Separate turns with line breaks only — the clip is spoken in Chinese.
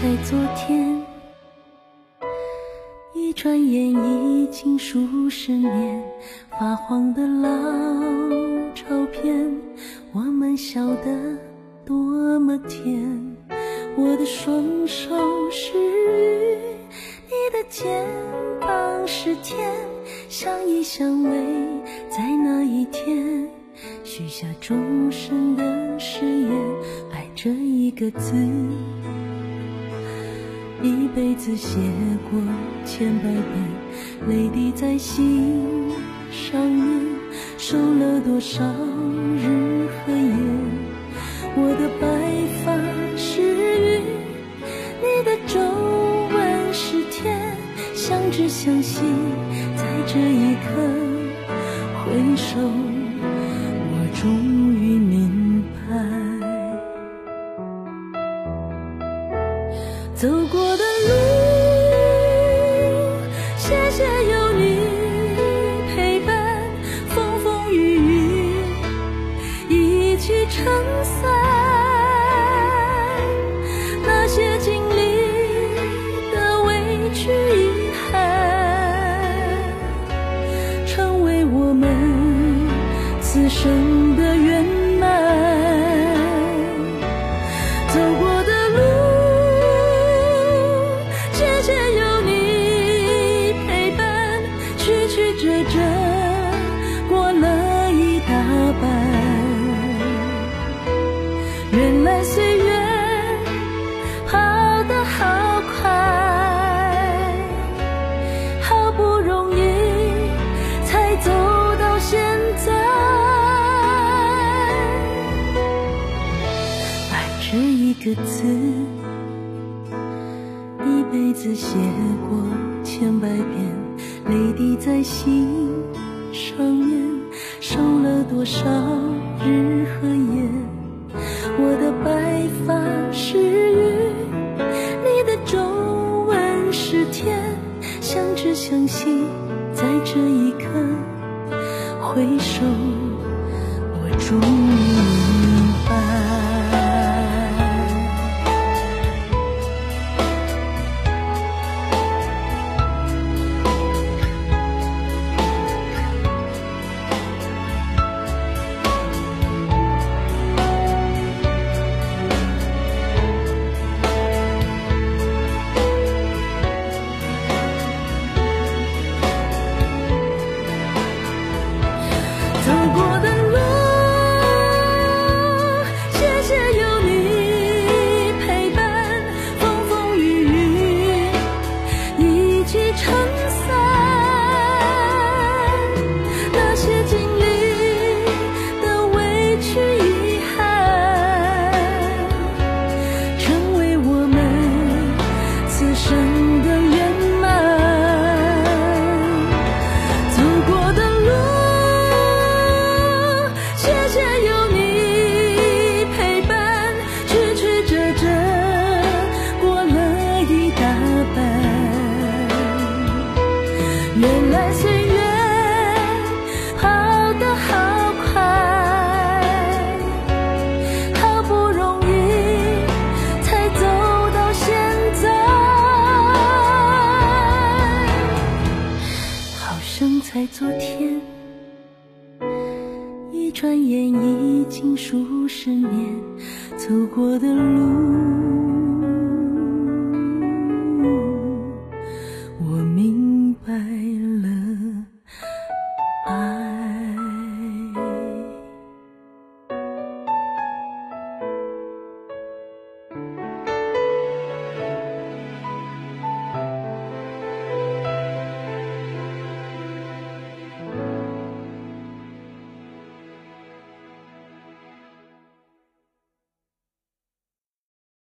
在昨天，一转眼已经数十年，发黄的老照片，我们笑得多么甜。我的双手是雨，你的肩膀是天，相依相偎在那一天，许下终身的誓言，爱这一个字，一辈子写过千百遍，泪滴在心上面，受了多少日和夜，我的白发是云，你的皱纹是天，相知相惜，在这一刻回首，我终撑伞。那些经历的委屈遗憾，成为我们此生的不容易才走到现在。爱这一个字，一辈子写过千百遍，泪滴在心上面，受了多少日和夜。我的白发相信，在这一刻回首，我终于转眼已经数十年，走过的路。